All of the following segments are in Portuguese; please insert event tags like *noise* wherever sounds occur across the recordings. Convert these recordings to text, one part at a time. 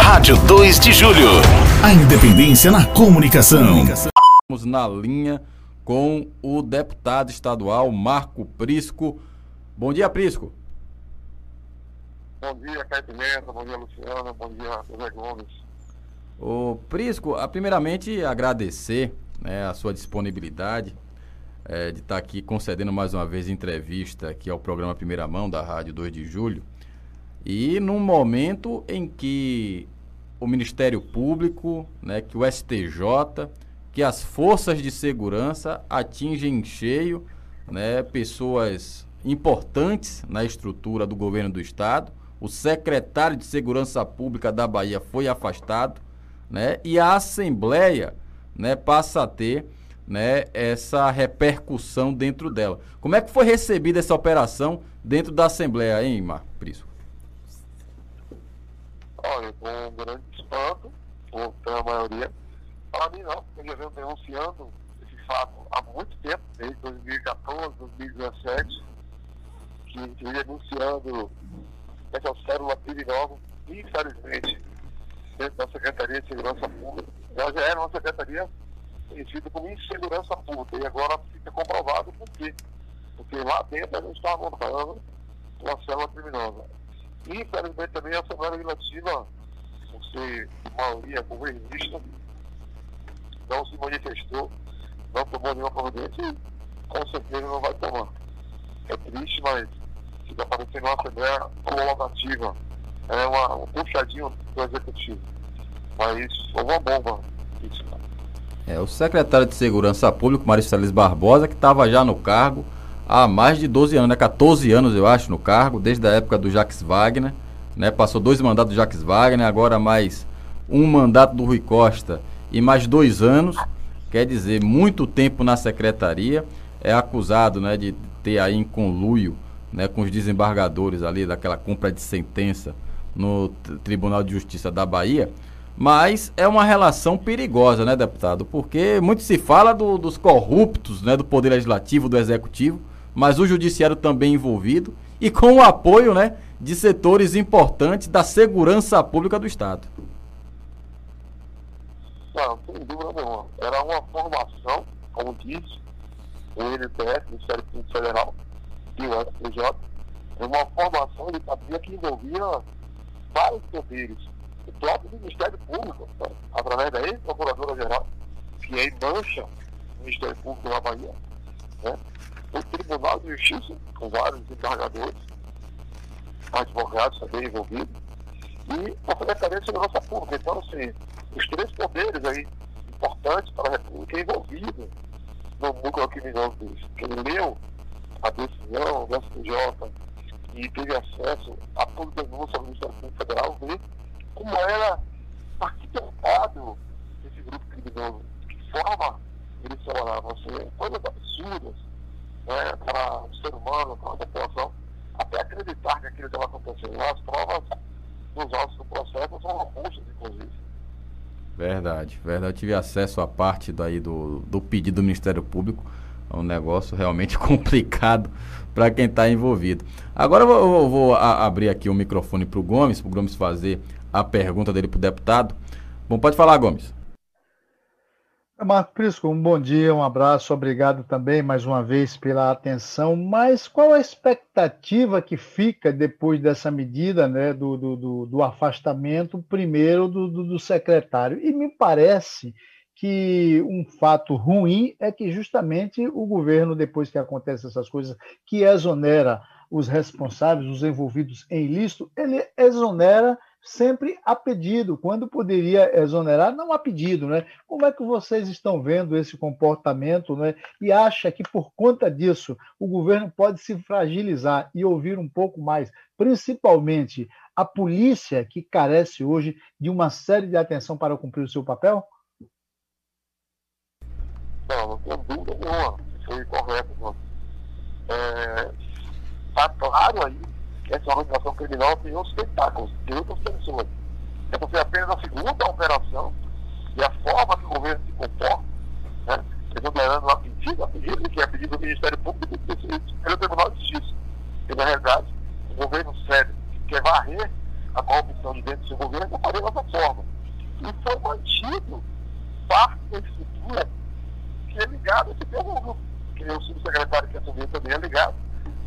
Rádio 2 de Julho. A independência na comunicação. Estamos na linha com o deputado estadual Marco Prisco. Bom dia, Prisco. Bom dia, Caio Pimenta, bom dia, Luciana, bom dia, José Gomes. O Prisco, primeiramente agradecer né, a sua disponibilidade é, de estar aqui concedendo mais uma vez entrevista aqui ao programa Primeira Mão da Rádio 2 de Julho. E num momento em que o Ministério Público, né, que o STJ, que as forças de segurança atingem em cheio né, pessoas importantes na estrutura do governo do estado. O secretário de Segurança Pública da Bahia foi afastado, né? E a Assembleia, né, passa a ter, né, essa repercussão dentro dela. Como é que foi recebida essa operação dentro da Assembleia, hein, Marco Prisco? Olha, com um grande espanto, pela maioria. Para mim não, eu já venho denunciando esse fato há muito tempo, desde 2014, 2017, que a gente denunciando essa célula criminosa, infelizmente, dentro da Secretaria de Segurança Pública. Nós já era uma secretaria conhecida como insegurança pública, e agora fica comprovado por quê. Porque lá dentro a gente está montando uma célula criminosa. Infelizmente também a Assembleia Legislativa, por ser maioria governista, não se manifestou, não tomou nenhuma providência e com certeza não vai tomar. É triste, mas fica parecendo uma Assembleia colaborativa, é uma, um puxadinho do Executivo. Mas foi uma bomba isso. É, o secretário de Segurança Pública, Mário Celes Barbosa, que estava já no cargo, há mais de 12 anos, né? 14 anos, eu acho, no cargo, desde a época do Jacques Wagner. Né? Passou dois mandatos do Jacques Wagner, agora mais um mandato do Rui Costa e mais dois anos. Quer dizer, muito tempo na secretaria. É acusado né, de ter aí em conluio né, com os desembargadores ali daquela compra de sentença no Tribunal de Justiça da Bahia. Mas é uma relação perigosa, né, deputado? Porque muito se fala do, dos corruptos, né, do Poder Legislativo, do Executivo, mas o judiciário também envolvido e com o apoio né, de setores importantes da segurança pública do Estado. Não, sem dúvida nenhuma. Era uma formação, como diz o NPF, Ministério Público Federal, e o STJ, uma formação de cadeia que envolvia vários poderes. O próprio Ministério Público, através da ex-procuradora-geral, que aí mancha o Ministério Público da Bahia, né? O Tribunal de Justiça, com vários encarregadores, advogados também envolvidos, e a Secretaria de Segurança Pública. Então, assim, os três poderes aí importantes para a República envolvidos no núcleo criminoso disso. Quem leu a decisão do STJ e teve acesso a toda denúncia do Ministério Federal, vê como era arquitetado esse grupo criminoso, que forma eles trabalhavam. Assim, coisas absurdas né, para o ser humano, para a população, até acreditar que aquilo estava acontecendo. As provas dos autos do processo são robustas, inclusive. Verdade, verdade. Eu tive acesso à parte daí do, do pedido do Ministério Público. É um negócio realmente *laughs* complicado para quem está envolvido. Agora eu vou, vou a, abrir aqui o microfone para o Gomes, para o Gomes fazer a pergunta dele para o deputado. Bom, pode falar, Gomes. Marco Prisco, um bom dia, um abraço, obrigado também mais uma vez pela atenção. Mas qual a expectativa que fica depois dessa medida né, do, do, do afastamento, primeiro do, do, secretário? E me parece que um fato ruim é que justamente o governo, depois que acontecem essas coisas, que exonera os responsáveis, os envolvidos em ilícito, ele exonera sempre a pedido, quando poderia exonerar, não a pedido, né? Como é que vocês estão vendo esse comportamento, né? E acha que por conta disso o governo pode se fragilizar e ouvir um pouco mais, principalmente a polícia que carece hoje de uma série de atenção para cumprir o seu papel? Não, não tenho dúvida nenhuma. Foi correto, não. É, tá claro aí essa organização criminal tem outros tentáculos, tem outras pessoas. Essa foi apenas a segunda operação e a forma que o governo se comporta, né, exonerando a pedido, a pedido que é pedido do Ministério Público pelo Tribunal de Justiça. E, na realidade, o governo sério quer varrer a corrupção de dentro do seu governo, eu faria dessa forma. E foi mantido parte da estrutura que é ligada a esse grupo, que o subsecretário que assumiu também é ligado.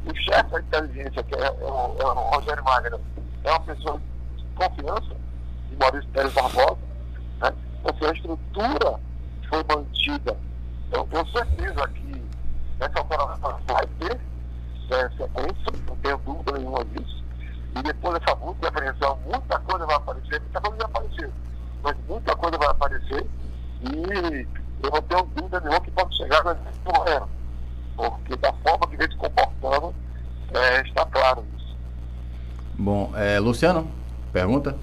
O chefe da inteligência, que é, é, o, é o Rogério Magna, é uma pessoa de confiança de Maurício Pérez Barbosa. Né? Seja, a estrutura foi mantida. Eu tenho certeza que essa operação vai ter é, sequência, não tenho dúvida nenhuma disso. E depois dessa busca e apreensão, muita coisa vai aparecer, muita coisa vai aparecer, mas muita coisa vai aparecer e eu não tenho dúvida nenhuma que pode chegar no exército porque da forma que vem se comportando, é, está claro isso. Bom, é, Luciano, pergunta?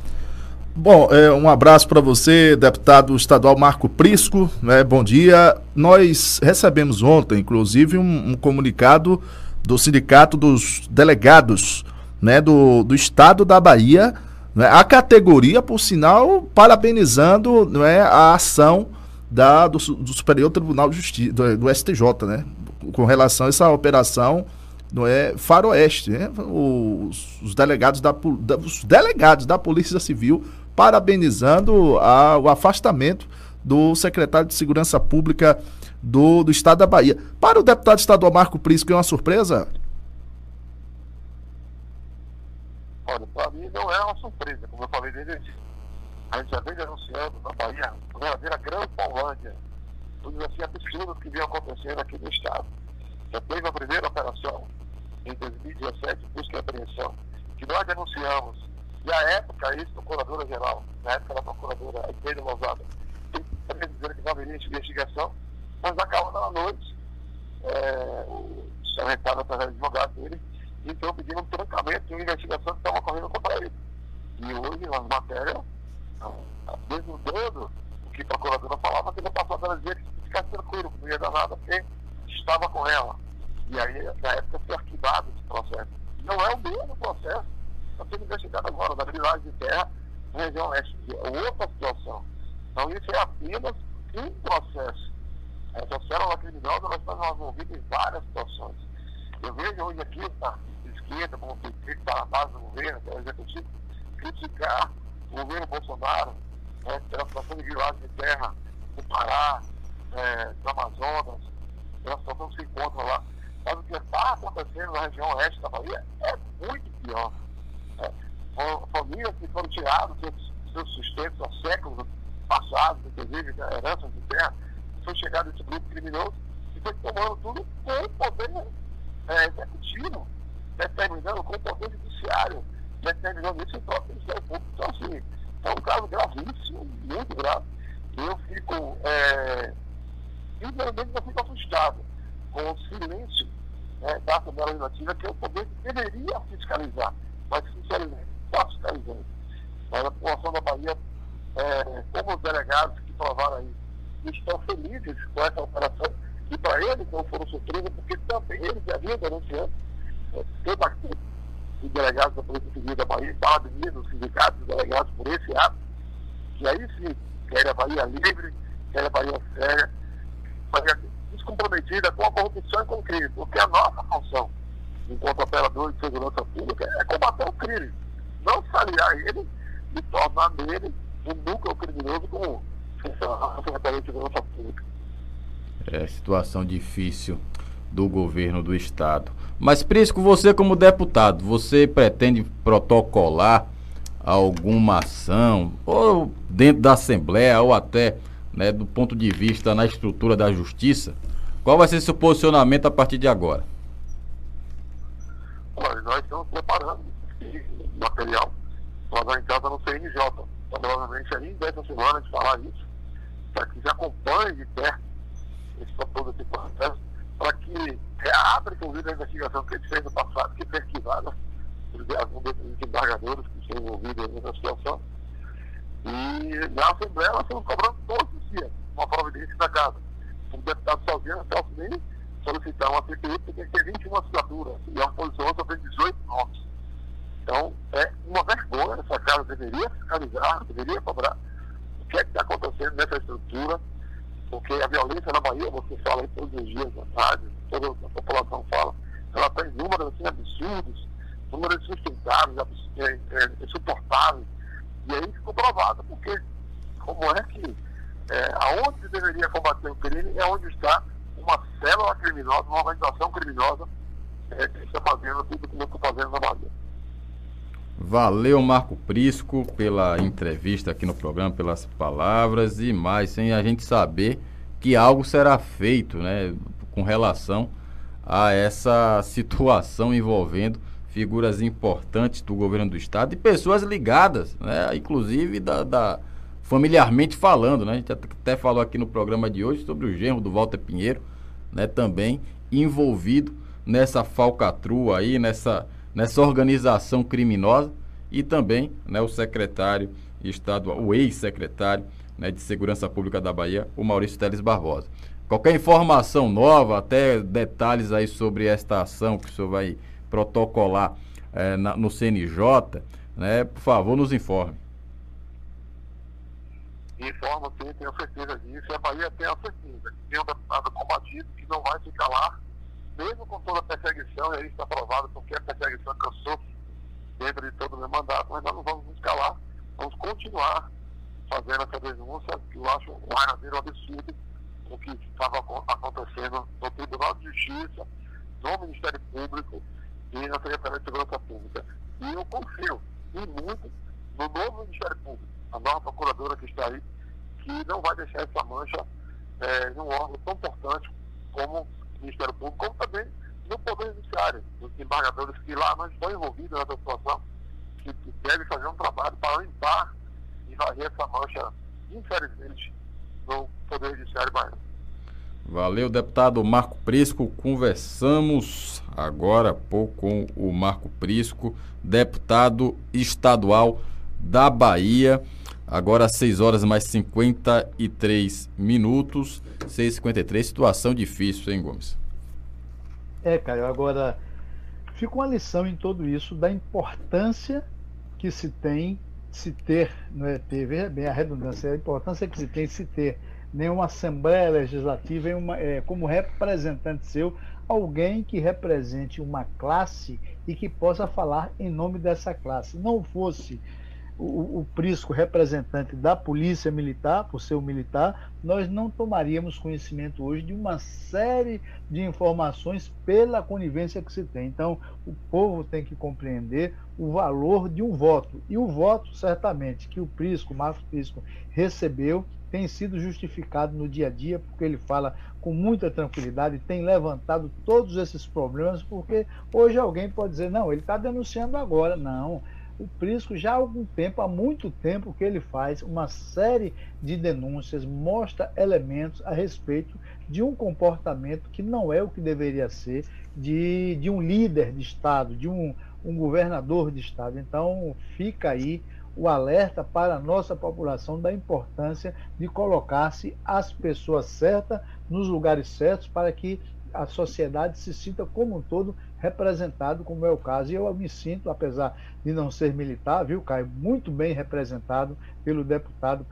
Bom, é, um abraço para você, deputado estadual Marco Prisco. Né, bom dia. Nós recebemos ontem, inclusive, um, um comunicado do Sindicato dos Delegados né, do, do Estado da Bahia, né, a categoria, por sinal, parabenizando né, a ação da, do, do Superior Tribunal de Justiça, do, do, STJ, né, com relação a essa operação não é Faroeste, né, os, os delegados da, da, os delegados da Polícia Civil parabenizando a, o afastamento do secretário de Segurança Pública do, do Estado da Bahia. Para o deputado estadual Marco Prisco, é uma surpresa? Olha, para mim não é uma surpresa, como eu falei desde o A gente já vem denunciando na Bahia uma verdadeira grande Paulândia, os assim absurdos que vinham acontecendo aqui no Estado. Já teve a primeira operação em 2017, busca e apreensão, que nós denunciamos. E a época, isso, procuradora-geral, na época da procuradora Aiteira Lousada, dizendo que não haveria investigação, mas acabou na noite, é, o secretário através do advogado dele, então pedindo um trancamento de uma investigação que estava ocorrendo contra ele. E hoje, nas matérias, desnudando o que a procuradora falava, que ele passou a dizer que ficasse tranquilo, não ia dar nada, porque estava com ela. E aí, na época, foi arquivado esse processo. Não é o mesmo processo está sendo investigado agora, da habilidade de terra região oeste. É outra situação. Então, isso é apenas um processo. Essa célula criminosa nós estamos envolvidos em várias situações. Eu vejo hoje aqui na esquerda, como que está na base do governo, que é o executivo, criticar o governo Bolsonaro né, pela situação de violagem de terra no Pará, é, no Amazonas, pela situação que se encontra lá. Mas o que está acontecendo na região oeste da Bahia é muito pior. É, famílias que foram tiradas seus, seus sustentos há séculos passados, inclusive heranças de terra, foi chegado esse grupo criminoso e foi tomando tudo com o poder é, executivo, determinando com o poder judiciário, determinando isso em próprio Ministério Público. Então, assim, é um caso gravíssimo, muito grave. Eu fico, é, eu fico assustado com o silêncio né, da Assembleia Legislativa, que é o poder que deveria fiscalizar, mas, sinceramente, está fiscalizando. Mas a população da Bahia, é, como os delegados que provaram aí, estão felizes com essa operação, e para eles não foram surpresa, porque também eles já vinham denunciando é, toda a os delegados da Polícia Civil da Bahia, parabeniza os sindicatos e delegados por esse ato, que aí sim, quer a Bahia livre, quer a Bahia séria, Bahia descomprometida com a corrupção e com o crime, porque a nossa função, enquanto operador de segurança pública, é combater o crime, não saliar ele e tornar nele um núcleo criminoso como Secretaria de Segurança Pública. É situação difícil do governo do estado. Mas Prisco, você como deputado, você pretende protocolar alguma ação ou dentro da Assembleia ou até né, do ponto de vista na estrutura da Justiça? Qual vai ser seu posicionamento a partir de agora? Olha, nós estamos preparando material lá em casa no CNJ. Provavelmente aí, dessa semana, de falar isso, para que já acompanhe de perto esse, todo esse processo para que reabra, inclusive, a investigação que ele fez no passado, que pesquisada por alguns desses embargadores que estão envolvidos nessa situação. E na Assembleia nós estamos cobrando todos os dias uma providência da casa. O deputado sozinho não posso nem solicitar uma CPI, porque tem que ter 21 assinaturas, e a oposição só tem 18 nomes. Então, é uma vergonha, essa casa deveria fiscalizar, deveria cobrar o que é que está acontecendo nessa estrutura, porque a violência na Bahia, você fala aí todos os dias na rádio, toda a população fala, ela tem números assim absurdos, números insustentáveis, é, é, insuportáveis. E aí ficou provado, porque como é que é, aonde deveria combater o crime é onde está uma célula criminosa, uma organização criminosa é, que está fazendo tudo que eu estou fazendo na Bahia. Valeu, Marco Prisco, pela entrevista aqui no programa, pelas palavras e mais, sem a gente saber que algo será feito, né, com relação a essa *laughs* situação envolvendo figuras importantes do governo do estado e pessoas ligadas, né, inclusive da, da familiarmente falando, né, a gente até falou aqui no programa de hoje sobre o genro do Walter Pinheiro, né, também envolvido nessa falcatrua aí, nessa nessa organização criminosa e também né, o secretário estadual, o ex-secretário né, de Segurança Pública da Bahia, o Maurício Teles Barbosa. Qualquer informação nova, até detalhes aí sobre esta ação que o senhor vai protocolar é, na, no CNJ, né, por favor, nos informe. Informa, sim, tenho certeza disso. E a Bahia tem a certeza que tem um deputado combatido que não vai ficar lá mesmo com toda a perseguição, e aí está provado porque a perseguição que eu sofro dentro de todo o meu mandato, mas nós não vamos nos calar, vamos continuar fazendo essa denúncia, que eu acho um verdadeiro absurdo o que estava acontecendo no Tribunal de Justiça, no Ministério Público e na Secretaria de Segurança Pública. E eu confio e muito no novo Ministério Público, a nova procuradora que está aí, que não vai deixar essa mancha é, em um órgão tão importante como Ministério Público, como também no Poder Judiciário, os embargadores que lá não estão envolvidos nessa situação, que, que devem fazer um trabalho para limpar e varrer essa mancha, infelizmente, no Poder Judiciário baiano. Valeu, deputado Marco Prisco. Conversamos agora pouco com o Marco Prisco, deputado estadual da Bahia. Agora 6 horas mais 53 minutos. 6h53, situação difícil, hein, Gomes? É, cara, agora fica uma lição em tudo isso da importância que se tem se ter, não é ter, veja bem a redundância, a importância que se tem se ter nenhuma Assembleia Legislativa em uma, é, como representante seu, alguém que represente uma classe e que possa falar em nome dessa classe. Não fosse o, o Prisco representante da Polícia Militar, por ser um militar, nós não tomaríamos conhecimento hoje de uma série de informações pela conivência que se tem. Então, o povo tem que compreender o valor de um voto. E o voto, certamente, que o Prisco, o Marcos Prisco, recebeu, tem sido justificado no dia a dia, porque ele fala com muita tranquilidade, tem levantado todos esses problemas, porque hoje alguém pode dizer, não, ele está denunciando agora. Não, o Prisco já há algum tempo, há muito tempo que ele faz uma série de denúncias, mostra elementos a respeito de um comportamento que não é o que deveria ser de, de um líder de Estado, de um, um governador de Estado. Então fica aí o alerta para a nossa população da importância de colocar-se as pessoas certas nos lugares certos para que a sociedade se sinta como um todo representado, como é o caso. E eu me sinto, apesar de não ser militar, viu, Caio, muito bem representado pelo deputado